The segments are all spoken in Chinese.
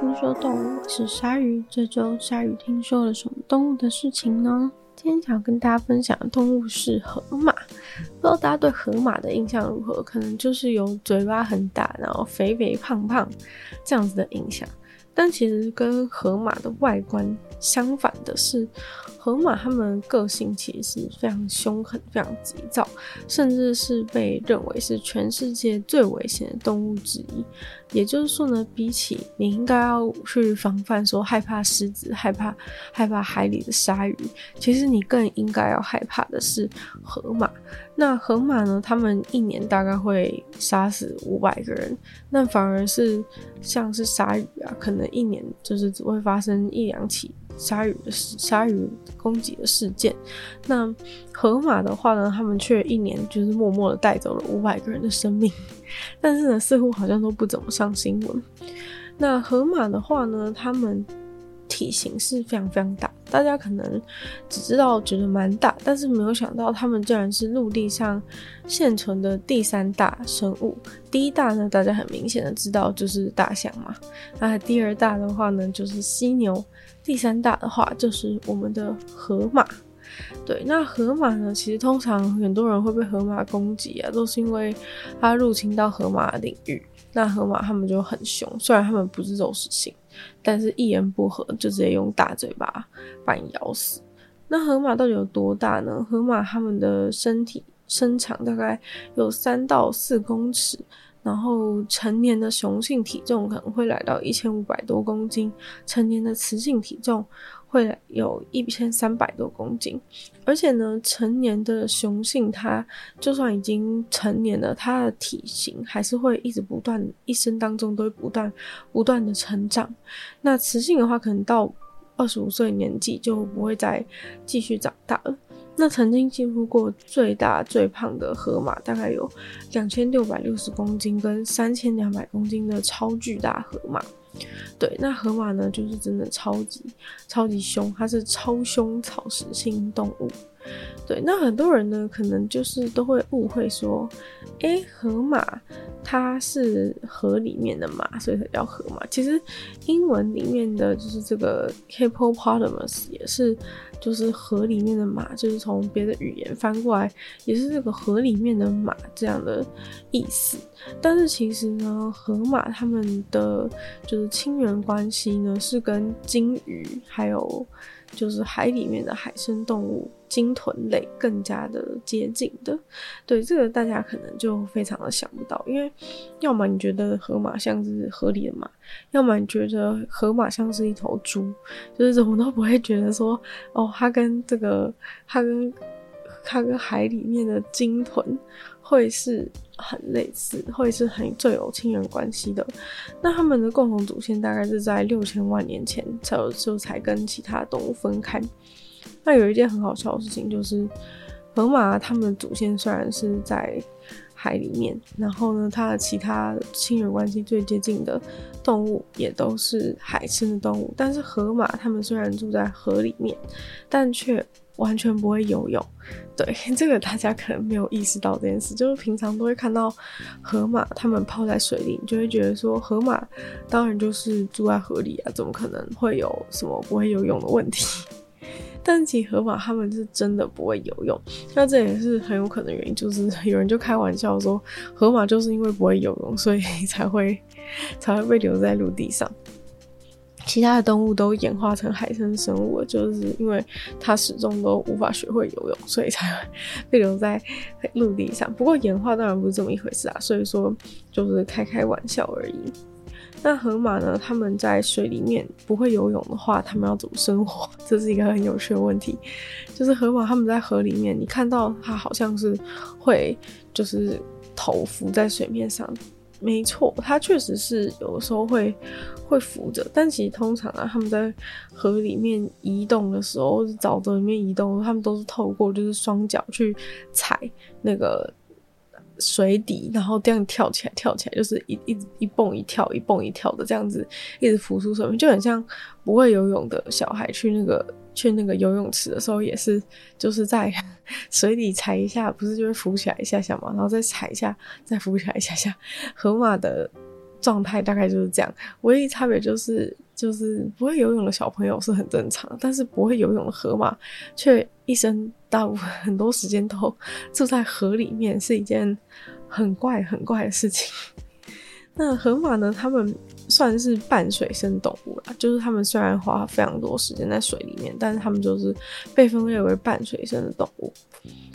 听说动物，是鲨鱼。这周鲨鱼听说了什么动物的事情呢？今天想跟大家分享的动物是河马。不知道大家对河马的印象如何？可能就是有嘴巴很大，然后肥肥胖胖这样子的印象。但其实跟河马的外观相反的是，河马它们个性其实是非常凶狠、非常急躁，甚至是被认为是全世界最危险的动物之一。也就是说呢，比起你应该要去防范说害怕狮子、害怕害怕海里的鲨鱼，其实你更应该要害怕的是河马。那河马呢，他们一年大概会杀死五百个人，那反而是像是鲨鱼啊，可能一年就是只会发生一两起。鲨鱼的，鲨鱼攻击的事件。那河马的话呢，他们却一年就是默默的带走了五百个人的生命，但是呢，似乎好像都不怎么上新闻。那河马的话呢，他们体型是非常非常大，大家可能只知道觉得蛮大，但是没有想到它们竟然是陆地上现存的第三大生物。第一大呢，大家很明显的知道就是大象嘛，那第二大的话呢，就是犀牛。第三大的话就是我们的河马，对，那河马呢，其实通常很多人会被河马攻击啊，都是因为它入侵到河马的领域。那河马它们就很凶，虽然它们不是肉食性，但是一言不合就直接用大嘴巴把你咬死。那河马到底有多大呢？河马它们的身体身长大概有三到四公尺。然后成年的雄性体重可能会来到一千五百多公斤，成年的雌性体重会有一千三百多公斤。而且呢，成年的雄性它就算已经成年了，它的体型还是会一直不断，一生当中都会不断不断的成长。那雌性的话，可能到二十五岁年纪就不会再继续长大了。那曾经记录过最大最胖的河马，大概有两千六百六十公斤跟三千两百公斤的超巨大河马。对，那河马呢，就是真的超级超级凶，它是超凶草食性动物。对，那很多人呢，可能就是都会误会说，诶、河马它是河里面的马，所以才叫河马。其实英文里面的就是这个 hippopotamus 也是，就是河里面的马，就是从别的语言翻过来，也是这个河里面的马这样的意思。但是其实呢，河马它们的就是亲缘关系呢，是跟鲸鱼还有。就是海里面的海生动物，鲸豚类更加的接近的。对，这个大家可能就非常的想不到，因为要么你觉得河马像是河里的马，要么你觉得河马像是一头猪，就是怎么都不会觉得说，哦，它跟这个，它跟它跟海里面的鲸豚会是。很类似，会是很最有亲缘关系的。那他们的共同祖先大概是在六千万年前才有，就才跟其他动物分开。那有一件很好笑的事情，就是河马他们的祖先虽然是在海里面，然后呢，它的其他亲缘关系最接近的动物也都是海生的动物，但是河马他们虽然住在河里面，但却完全不会游泳，对，这个大家可能没有意识到这件事，就是平常都会看到河马它们泡在水里，你就会觉得说河马当然就是住在河里啊，怎么可能会有什么不会游泳的问题？但其实河马它们是真的不会游泳，那这也是很有可能原因，就是有人就开玩笑说河马就是因为不会游泳，所以才会才会被留在陆地上。其他的动物都演化成海生生物，就是因为它始终都无法学会游泳，所以才会被留在陆地上。不过演化当然不是这么一回事啊，所以说就是开开玩笑而已。那河马呢？他们在水里面不会游泳的话，他们要怎么生活？这是一个很有趣的问题。就是河马他们在河里面，你看到它好像是会就是头浮在水面上。没错，它确实是有时候会会浮着，但其实通常啊，他们在河里面移动的时候，或者沼泽里面移动，他们都是透过就是双脚去踩那个水底，然后这样跳起来，跳起来就是一一一蹦一跳，一蹦一跳的这样子，一直浮出水面，就很像不会游泳的小孩去那个。去那个游泳池的时候，也是就是在 水里踩一下，不是就会浮起来一下下嘛，然后再踩一下，再浮起来一下下。河马的状态大概就是这样，唯一差别就是就是不会游泳的小朋友是很正常，但是不会游泳的河马却一生大部分很多时间都住在河里面，是一件很怪很怪的事情。那河马呢？它们算是半水生动物啦，就是它们虽然花非常多时间在水里面，但是它们就是被分类为半水生的动物。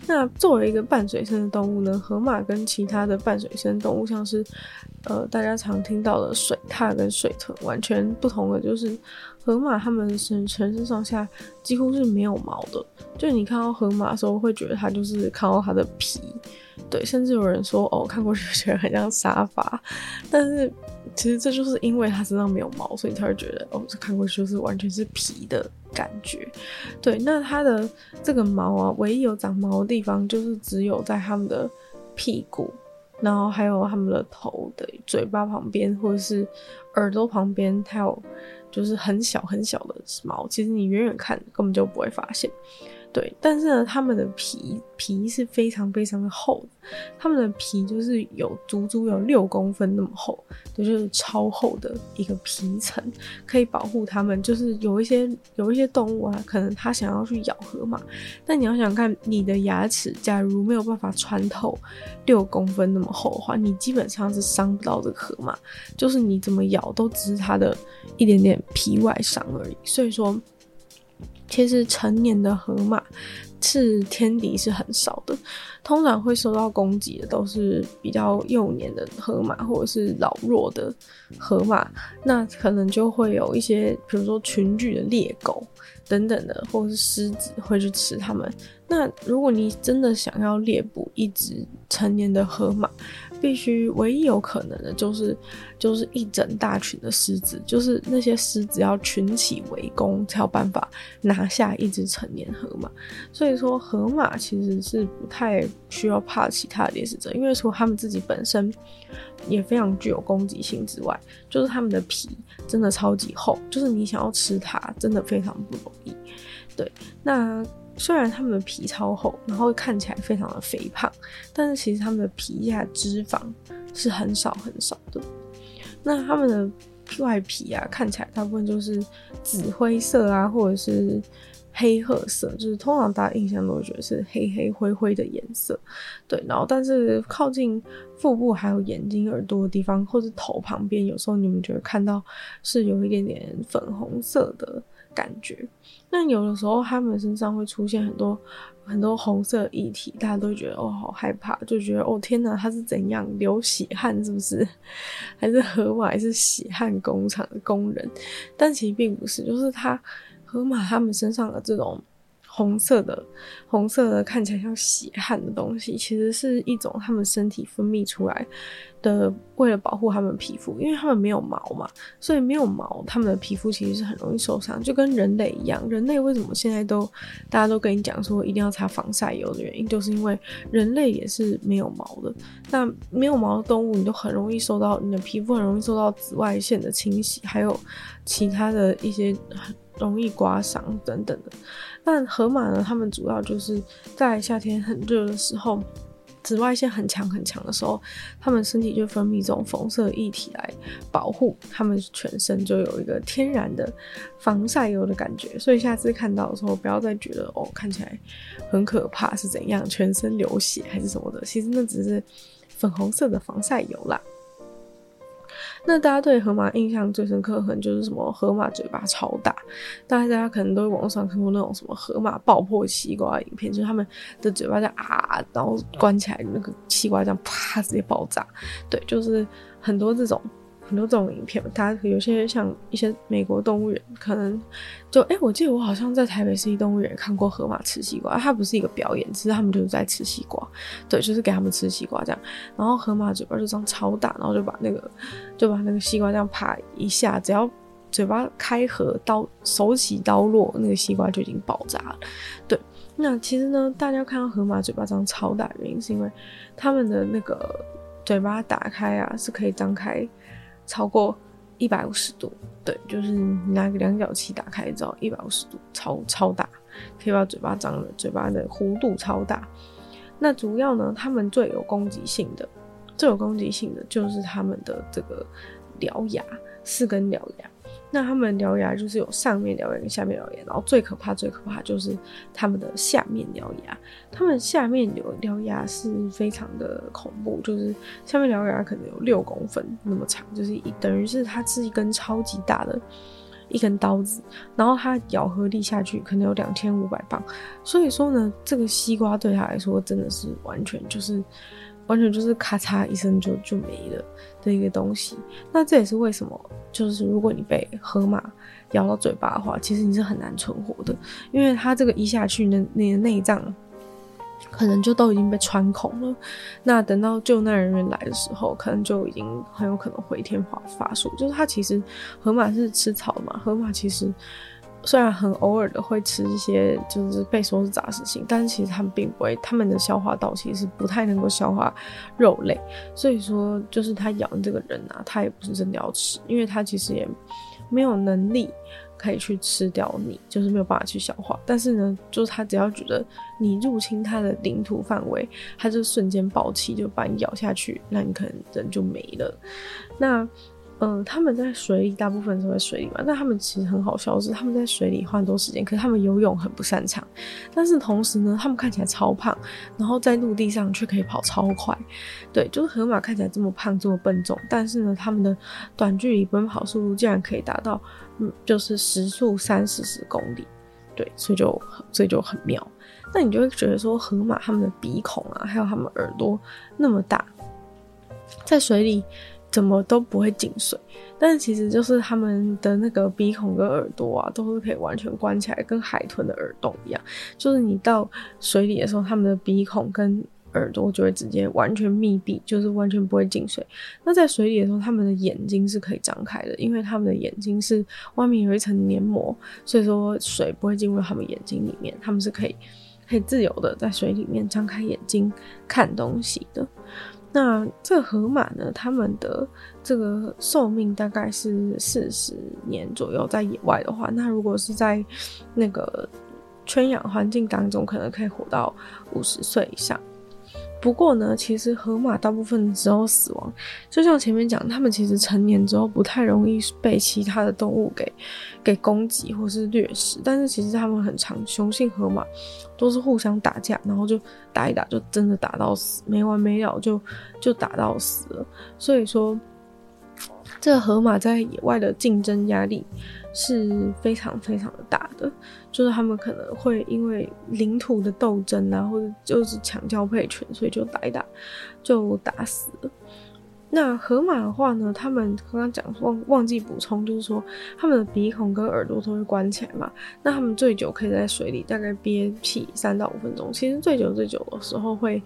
那作为一个半水生的动物呢，河马跟其他的半水生动物，像是呃大家常听到的水獭跟水豚，完全不同的就是，河马它们身全身上下几乎是没有毛的，就你看到河马的时候，会觉得它就是看到它的皮。对，甚至有人说哦，看过去觉得很像沙发，但是其实这就是因为它身上没有毛，所以才会觉得哦，这看过去就是完全是皮的感觉。对，那它的这个毛啊，唯一有长毛的地方就是只有在它们的屁股，然后还有它们的头的嘴巴旁边，或者是耳朵旁边，还有就是很小很小的毛，其实你远远看根本就不会发现。对，但是呢，它们的皮皮是非常非常的厚的，它们的皮就是有足足有六公分那么厚，就是超厚的一个皮层，可以保护它们。就是有一些有一些动物啊，可能它想要去咬河马，但你要想看你的牙齿，假如没有办法穿透六公分那么厚的话，你基本上是伤不到这个河马，就是你怎么咬都只是它的一点点皮外伤而已。所以说。其实成年的河马是天敌是很少的，通常会受到攻击的都是比较幼年的河马或者是老弱的河马，那可能就会有一些，比如说群聚的猎狗等等的，或者是狮子会去吃它们。那如果你真的想要猎捕一只成年的河马，必须唯一有可能的就是，就是一整大群的狮子，就是那些狮子要群起围攻，才有办法拿下一只成年河马。所以说，河马其实是不太需要怕其他的猎食者，因为除了他们自己本身也非常具有攻击性之外，就是他们的皮真的超级厚，就是你想要吃它，真的非常不容易。对，那。虽然它们的皮超厚，然后看起来非常的肥胖，但是其实它们的皮下脂肪是很少很少的。那它们的外皮啊，看起来大部分就是紫灰色啊，或者是黑褐色，就是通常大家印象都会觉得是黑黑灰灰的颜色。对，然后但是靠近腹部还有眼睛、耳朵的地方，或是头旁边，有时候你们就会看到是有一点点粉红色的。感觉，那有的时候他们身上会出现很多很多红色液体，大家都觉得哦，好害怕，就觉得哦天哪，他是怎样流血汗是不是？还是河马还是血汗工厂的工人？但其实并不是，就是他河马他们身上的这种。红色的，红色的看起来像血汗的东西，其实是一种他们身体分泌出来的，为了保护他们皮肤，因为他们没有毛嘛，所以没有毛，他们的皮肤其实是很容易受伤，就跟人类一样。人类为什么现在都大家都跟你讲说一定要擦防晒油的原因，就是因为人类也是没有毛的。那没有毛的动物，你都很容易受到你的皮肤很容易受到紫外线的侵袭，还有其他的一些很容易刮伤等等的。但河马呢？它们主要就是在夏天很热的时候，紫外线很强很强的时候，它们身体就分泌这种红色液体来保护它们全身，就有一个天然的防晒油的感觉。所以下次看到的时候，不要再觉得哦，看起来很可怕是怎样，全身流血还是什么的，其实那只是粉红色的防晒油啦。那大家对河马印象最深刻，可能就是什么河马嘴巴超大，大家可能都会网上看过那种什么河马爆破西瓜影片，就是他们的嘴巴在啊，然后关起来，那个西瓜这样啪直接爆炸，对，就是很多这种。很多这种影片，大家有些像一些美国动物园，可能就哎、我记得我好像在台北市立动物园看过河马吃西瓜，它不是一个表演，其实他们就是在吃西瓜，对，就是给他们吃西瓜这样。然后河马嘴巴就张超大，然后就把那个就把那个西瓜这样啪一下，只要嘴巴开合，刀手起刀落，那个西瓜就已经爆炸了。对，那其实呢，大家看到河马嘴巴张超大原因，是因为他们的那个嘴巴打开啊，是可以张开。超过一百五十度，对，就是拿个量角器打开之后，一百五十度，超超大，可以把嘴巴张了，嘴巴的弧度超大。那主要呢，他们最有攻击性的，最有攻击性的就是他们的这个獠牙，四根獠牙。那他们獠牙就是有上面獠牙跟下面獠牙，然后最可怕、最可怕就是他们的下面獠牙。他们下面有獠牙是非常的恐怖，就是下面獠牙可能有六公分那么长，就是一等于是它是一根超级大的一根刀子，然后它咬合力下去可能有两千五百磅。所以说呢，这个西瓜对他来说真的是完全就是。完全就是咔嚓一声就就没了的一个东西。那这也是为什么，就是如果你被河马咬到嘴巴的话，其实你是很难存活的，因为它这个一下去，那你的内脏可能就都已经被穿孔了。那等到救难人员来的时候，可能就已经很有可能回天乏乏术。就是它其实河马是吃草嘛，河马其实。虽然很偶尔的会吃一些，就是被说是杂食性，但是其实他们并不会，他们的消化道其实是不太能够消化肉类，所以说就是他咬这个人啊，他也不是真的要吃，因为他其实也没有能力可以去吃掉你，就是没有办法去消化。但是呢，就是他只要觉得你入侵他的领土范围，他就瞬间爆气，就把你咬下去，那你可能人就没了。那。嗯，他们在水里，大部分都在水里嘛。但他们其实很好笑是，他们在水里花很多时间，可是他们游泳很不擅长。但是同时呢，他们看起来超胖，然后在陆地上却可以跑超快。对，就是河马看起来这么胖，这么笨重，但是呢，他们的短距离奔跑速度竟然可以达到，嗯，就是时速三四十公里。对，所以就所以就很妙。那你就会觉得说，河马他们的鼻孔啊，还有他们耳朵那么大，在水里。怎么都不会进水，但是其实就是他们的那个鼻孔跟耳朵啊，都是可以完全关起来，跟海豚的耳洞一样。就是你到水里的时候，他们的鼻孔跟耳朵就会直接完全密闭，就是完全不会进水。那在水里的时候，他们的眼睛是可以张开的，因为他们的眼睛是外面有一层黏膜，所以说水不会进入他们眼睛里面，他们是可以可以自由的在水里面张开眼睛看东西的。那这河马呢，它们的这个寿命大概是四十年左右，在野外的话，那如果是在那个圈养环境当中，可能可以活到五十岁以上。不过呢，其实河马大部分时候死亡，就像前面讲，它们其实成年之后不太容易被其他的动物给给攻击或是掠食，但是其实它们很常，雄性河马都是互相打架，然后就打一打就真的打到死，没完没了就就打到死了。所以说，这个河马在野外的竞争压力是非常非常的大的，就是他们可能会因为领土的斗争啊，或者就是抢交配权，所以就打一打就打死了。那河马的话呢，他们刚刚讲忘忘记补充，就是说他们的鼻孔跟耳朵都会关起来嘛。那他们最久可以在水里大概憋气三到五分钟，其实最久最久的时候会。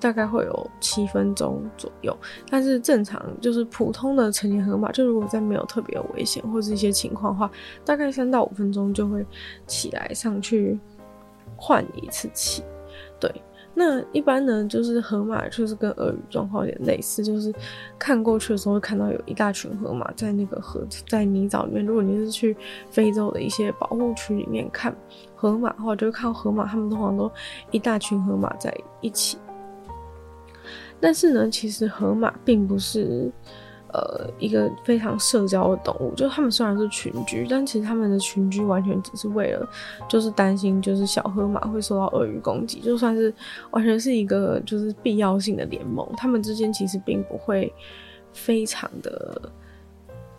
大概会有七分钟左右，但是正常就是普通的成年河马，就如果在没有特别危险或是一些情况的话，大概三到五分钟就会起来上去换一次气。对，那一般呢，就是河马就是跟鳄鱼状况有点类似，就是看过去的时候会看到有一大群河马在那个河在泥沼里面。如果你是去非洲的一些保护区里面看河马的话，就会看河马，他们通常都一大群河马在一起。但是呢，其实河马并不是，呃，一个非常社交的动物。就他们虽然是群居，但其实他们的群居完全只是为了，就是担心，就是小河马会受到鳄鱼攻击。就算是完全是一个就是必要性的联盟，他们之间其实并不会非常的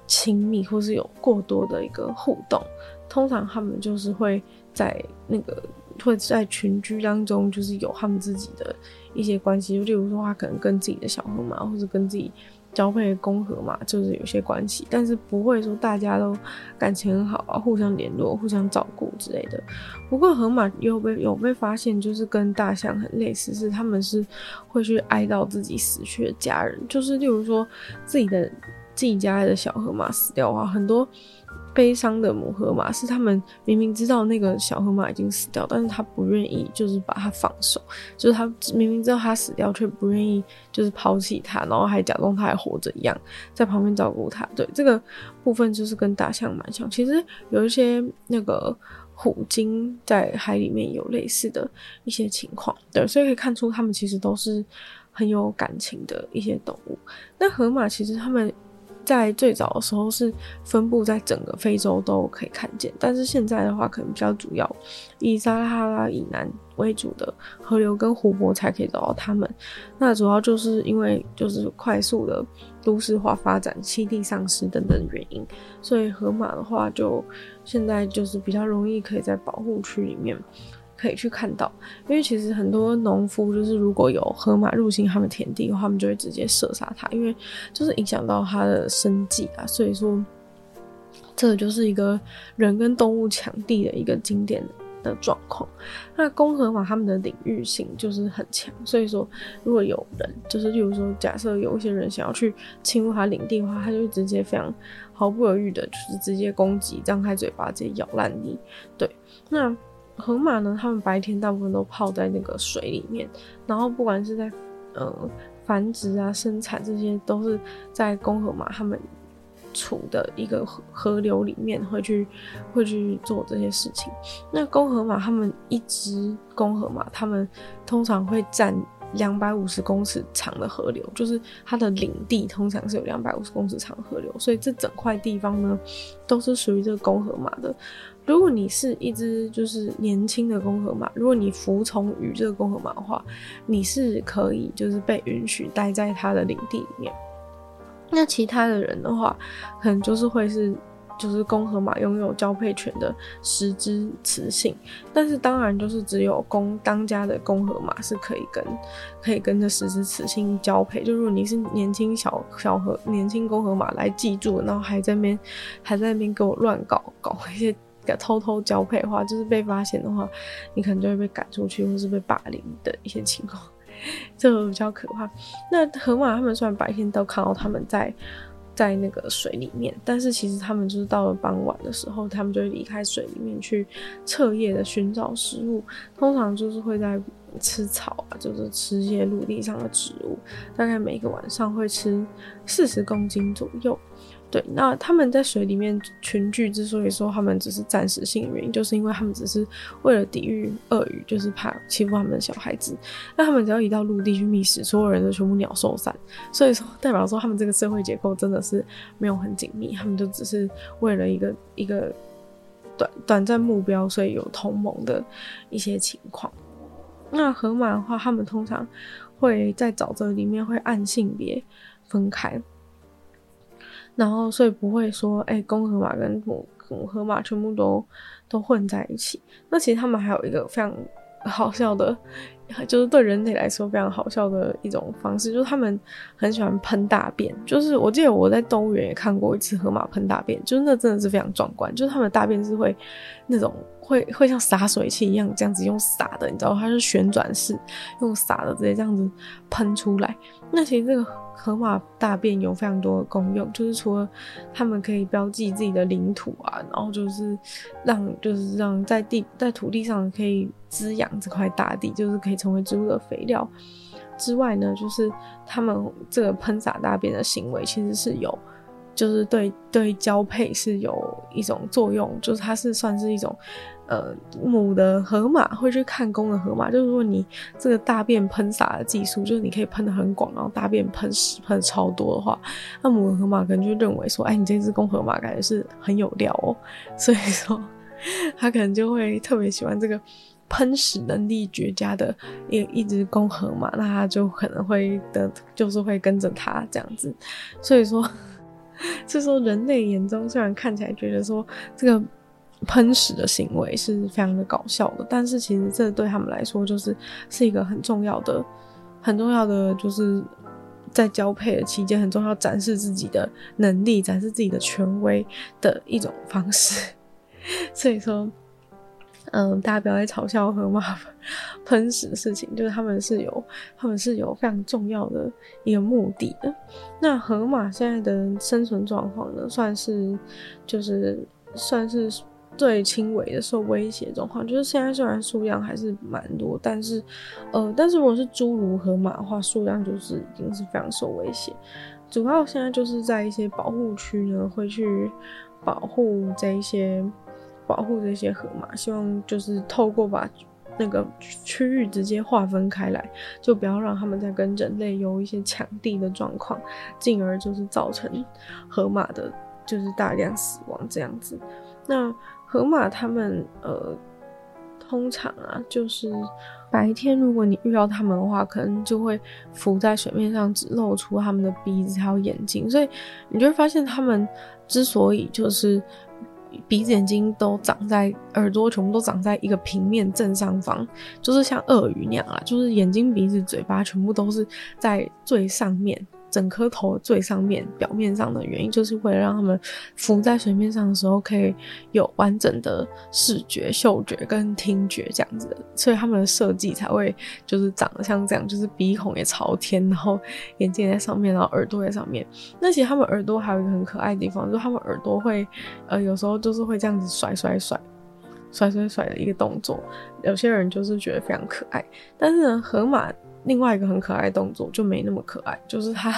亲密，或是有过多的一个互动。通常他们就是会在那个。会在群居当中，就是有他们自己的一些关系，就例如说，他可能跟自己的小河马，或者跟自己交配的公河马，就是有些关系，但是不会说大家都感情很好啊，互相联络、互相照顾之类的。不过河马有被有被发现，就是跟大象很类似，是他们是会去哀悼自己死去的家人，就是例如说自己的自己家的小河马死掉的话，很多。悲伤的母河马是他们明明知道那个小河马已经死掉，但是他不愿意就是把它放手，就是他明明知道他死掉，却不愿意就是抛弃他，然后还假装他还活着一样，在旁边照顾他。对，这个部分就是跟大象蛮像。其实有一些那个虎鲸在海里面有类似的一些情况，对，所以可以看出他们其实都是。很有感情的一些动物。那河马其实它们。在最早的时候是分布在整个非洲都可以看见，但是现在的话可能比较主要以撒哈拉以南为主的河流跟湖泊才可以找到它们。那主要就是因为就是快速的都市化发展、栖地丧失等等原因，所以河马的话就现在就是比较容易可以在保护区里面。可以去看到，因为其实很多农夫就是如果有河马入侵他们田地的话，他们就会直接射杀它，因为就是影响到它的生计啊。所以说，这就是一个人跟动物抢地的一个经典的状况。那公河马他们的领域性就是很强，所以说如果有人就是例如说假设有一些人想要去侵入他领地的话，他就会直接非常毫不犹豫的，就是直接攻击，张开嘴巴直接咬烂你。对，那。河马呢，他们白天大部分都泡在那个水里面，然后不管是在呃繁殖啊、生产，这些都是在公河马他们处的一个河河流里面会去会去做这些事情。那公河马他们一只公河马，他们通常会占两百五十公尺长的河流，就是它的领地通常是有两百五十公尺长的河流，所以这整块地方呢都是属于这个公河马的。如果你是一只就是年轻的公河马，如果你服从于这个公河马的话，你是可以就是被允许待在它的领地里面。那其他的人的话，可能就是会是就是公河马拥有交配权的十只雌性，但是当然就是只有公当家的公河马是可以跟可以跟这十只雌性交配。就如果你是年轻小小河年轻公河马来记住，然后还在那边还在那边给我乱搞搞一些。偷偷交配的话，就是被发现的话，你可能就会被赶出去，或是被霸凌的一些情况，这个比较可怕。那河马他们虽然白天都看到他们在在那个水里面，但是其实他们就是到了傍晚的时候，他们就会离开水里面去彻夜的寻找食物，通常就是会在吃草啊，就是吃一些陆地上的植物，大概每个晚上会吃四十公斤左右。对，那他们在水里面群聚，之所以说他们只是暂时性的原因，就是因为他们只是为了抵御鳄鱼，就是怕欺负他们的小孩子。那他们只要一到陆地去觅食，所有人都全部鸟兽散。所以说，代表说他们这个社会结构真的是没有很紧密，他们就只是为了一个一个短短暂目标，所以有同盟的一些情况。那河马的话，他们通常会在沼泽里面会按性别分开。然后，所以不会说，哎、公河马跟母母河马全部都都混在一起。那其实他们还有一个非常好笑的，就是对人类来说非常好笑的一种方式，就是他们很喜欢喷大便。就是我记得我在动物园也看过一次河马喷大便，就是那真的是非常壮观。就是他们大便是会那种会会像洒水器一样这样子用洒的，你知道，它是旋转式用洒的直接这样子喷出来。那其实这个。河马大便有非常多的功用，就是除了它们可以标记自己的领土啊，然后就是让就是让在地在土地上可以滋养这块大地，就是可以成为植物的肥料之外呢，就是他们这个喷洒大便的行为其实是有。就是对对交配是有一种作用，就是它是算是一种，呃，母的河马会去看公的河马，就是如果你这个大便喷洒的技术，就是你可以喷的很广，然后大便喷屎喷的超多的话，那母的河马可能就认为说，哎，你这只公河马感觉是很有料哦，所以说他可能就会特别喜欢这个喷屎能力绝佳的一一只公河马，那他就可能会的，就是会跟着他这样子，所以说。所以说，人类眼中虽然看起来觉得说这个喷屎的行为是非常的搞笑的，但是其实这对他们来说就是是一个很重要的、很重要的，就是在交配的期间很重要展示自己的能力、展示自己的权威的一种方式。所以说。嗯，大家不要再嘲笑河马 喷屎的事情，就是他们是有，他们是有非常重要的一个目的的。那河马现在的生存状况呢，算是就是算是最轻微的受威胁状况。就是现在虽然数量还是蛮多，但是呃，但是如果是侏儒河马的话，数量就是已经是非常受威胁。主要现在就是在一些保护区呢，会去保护这一些。保护这些河马，希望就是透过把那个区域直接划分开来，就不要让他们在跟人类有一些抢地的状况，进而就是造成河马的，就是大量死亡这样子。那河马他们呃，通常啊，就是白天如果你遇到他们的话，可能就会浮在水面上，只露出他们的鼻子还有眼睛，所以你就会发现他们之所以就是。鼻子、眼睛都长在，耳朵全部都长在一个平面正上方，就是像鳄鱼那样啊，就是眼睛、鼻子、嘴巴全部都是在最上面。整颗头最上面表面上的原因，就是为了让他们浮在水面上的时候，可以有完整的视觉、嗅觉跟听觉这样子的，所以他们的设计才会就是长得像这样，就是鼻孔也朝天，然后眼睛也在上面，然后耳朵在上面。那其实他们耳朵还有一个很可爱的地方，就是他们耳朵会呃有时候就是会这样子甩甩甩甩甩甩的一个动作，有些人就是觉得非常可爱，但是呢，河马。另外一个很可爱动作就没那么可爱，就是它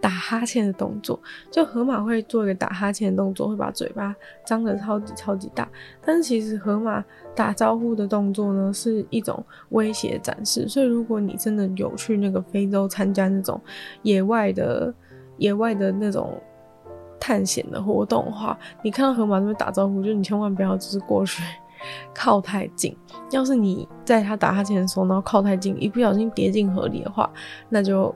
打哈欠的动作。就河马会做一个打哈欠的动作，会把嘴巴张得超级超级大。但是其实河马打招呼的动作呢，是一种威胁展示。所以如果你真的有去那个非洲参加那种野外的野外的那种探险的活动的话，你看到河马在那边打招呼，就你千万不要只是过去。靠太近，要是你在他打哈欠的时候，然后靠太近，一不小心跌进河里的话，那就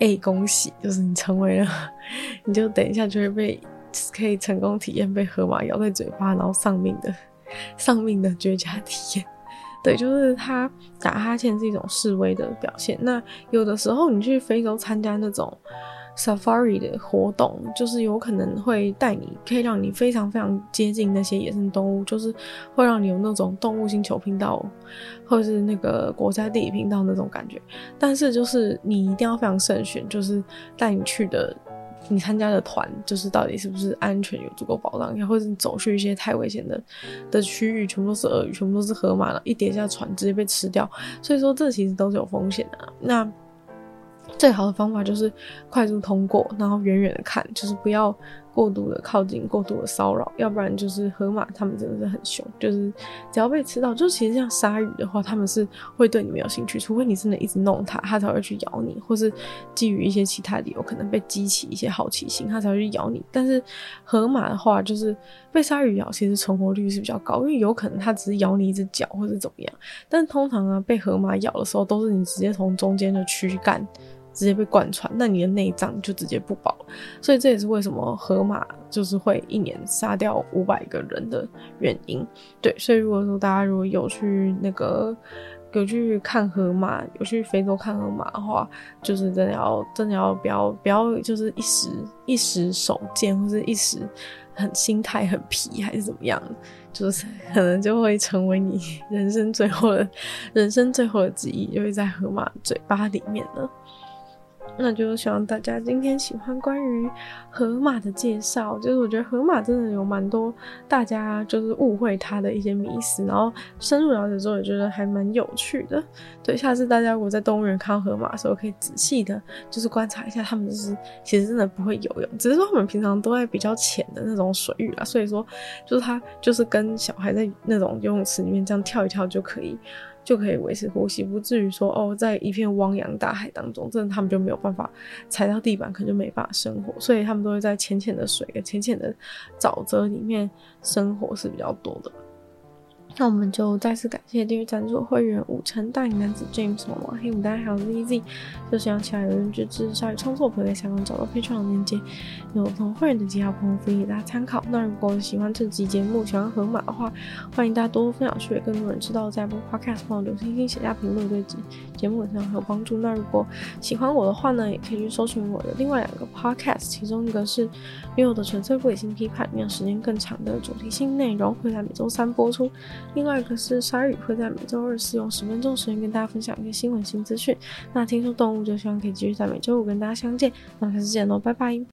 哎、恭喜，就是你成为了，你就等一下就会被可以成功体验被河马咬在嘴巴，然后丧命的丧命的绝佳体验。对，就是他打哈欠是一种示威的表现。那有的时候你去非洲参加那种。Safari 的活动就是有可能会带你，可以让你非常非常接近那些野生动物，就是会让你有那种动物星球频道，或者是那个国家地理频道那种感觉。但是就是你一定要非常慎选，就是带你去的，你参加的团，就是到底是不是安全有足够保障，或者你走去一些太危险的的区域，全部都是鳄鱼，全部都是河马了，一跌下船直接被吃掉。所以说这其实都是有风险的。那最好的方法就是快速通过，然后远远的看，就是不要过度的靠近，过度的骚扰，要不然就是河马他们真的是很凶，就是只要被吃到，就其实像鲨鱼的话，他们是会对你没有兴趣，除非你真的一直弄它，它才会去咬你，或是基于一些其他理由，可能被激起一些好奇心，它才会去咬你。但是河马的话，就是被鲨鱼咬，其实存活率是比较高，因为有可能它只是咬你一只脚或者怎么样，但通常啊，被河马咬的时候，都是你直接从中间的躯干。直接被贯穿，那你的内脏就直接不保，所以这也是为什么河马就是会一年杀掉五百个人的原因。对，所以如果说大家如果有去那个有去看河马，有去非洲看河马的话，就是真的要真的要不要不要就是一时一时手贱，或是一时很心态很皮，还是怎么样，就是 可能就会成为你 人生最后的人生最后的记忆，就会在河马嘴巴里面了。那就希望大家今天喜欢关于河马的介绍，就是我觉得河马真的有蛮多大家就是误会它的一些迷思，然后深入了解之后也觉得还蛮有趣的。对，下次大家如果在动物园看到河马的时候，可以仔细的，就是观察一下，它们就是其实真的不会游泳，只是说它们平常都在比较浅的那种水域啦，所以说就是它就是跟小孩在那种游泳池里面这样跳一跳就可以。就可以维持呼吸，不至于说哦，在一片汪洋大海当中，真的他们就没有办法踩到地板，可能就没办法生活，所以他们都会在浅浅的水、浅浅的沼泽里面生活是比较多的。那我们就再次感谢订阅赞助会员武成大龄男子 James 毛毛黑牡丹还有 ZZ，就希望其他有人支持鲨鱼创作，可以在下方找到 Patreon 的链接，有同会员的其他朋友可以给大家参考。那如果喜欢这集节目，喜欢河马的话，欢迎大家多多分享，去给更多人知道。在播 Podcast 帮我留星星、写下评论，对节节目很有帮助。那如果喜欢我的话呢，也可以去搜寻我的另外两个 Podcast，其中一个是女友的纯粹不理性批判，让时间更长的主题性内容，会在每周三播出。另外一个是鲨鱼，会在每周二四用十分钟时间跟大家分享一些新闻新资讯。那听说动物就希望可以继续在每周五跟大家相见。那下次见喽，拜拜。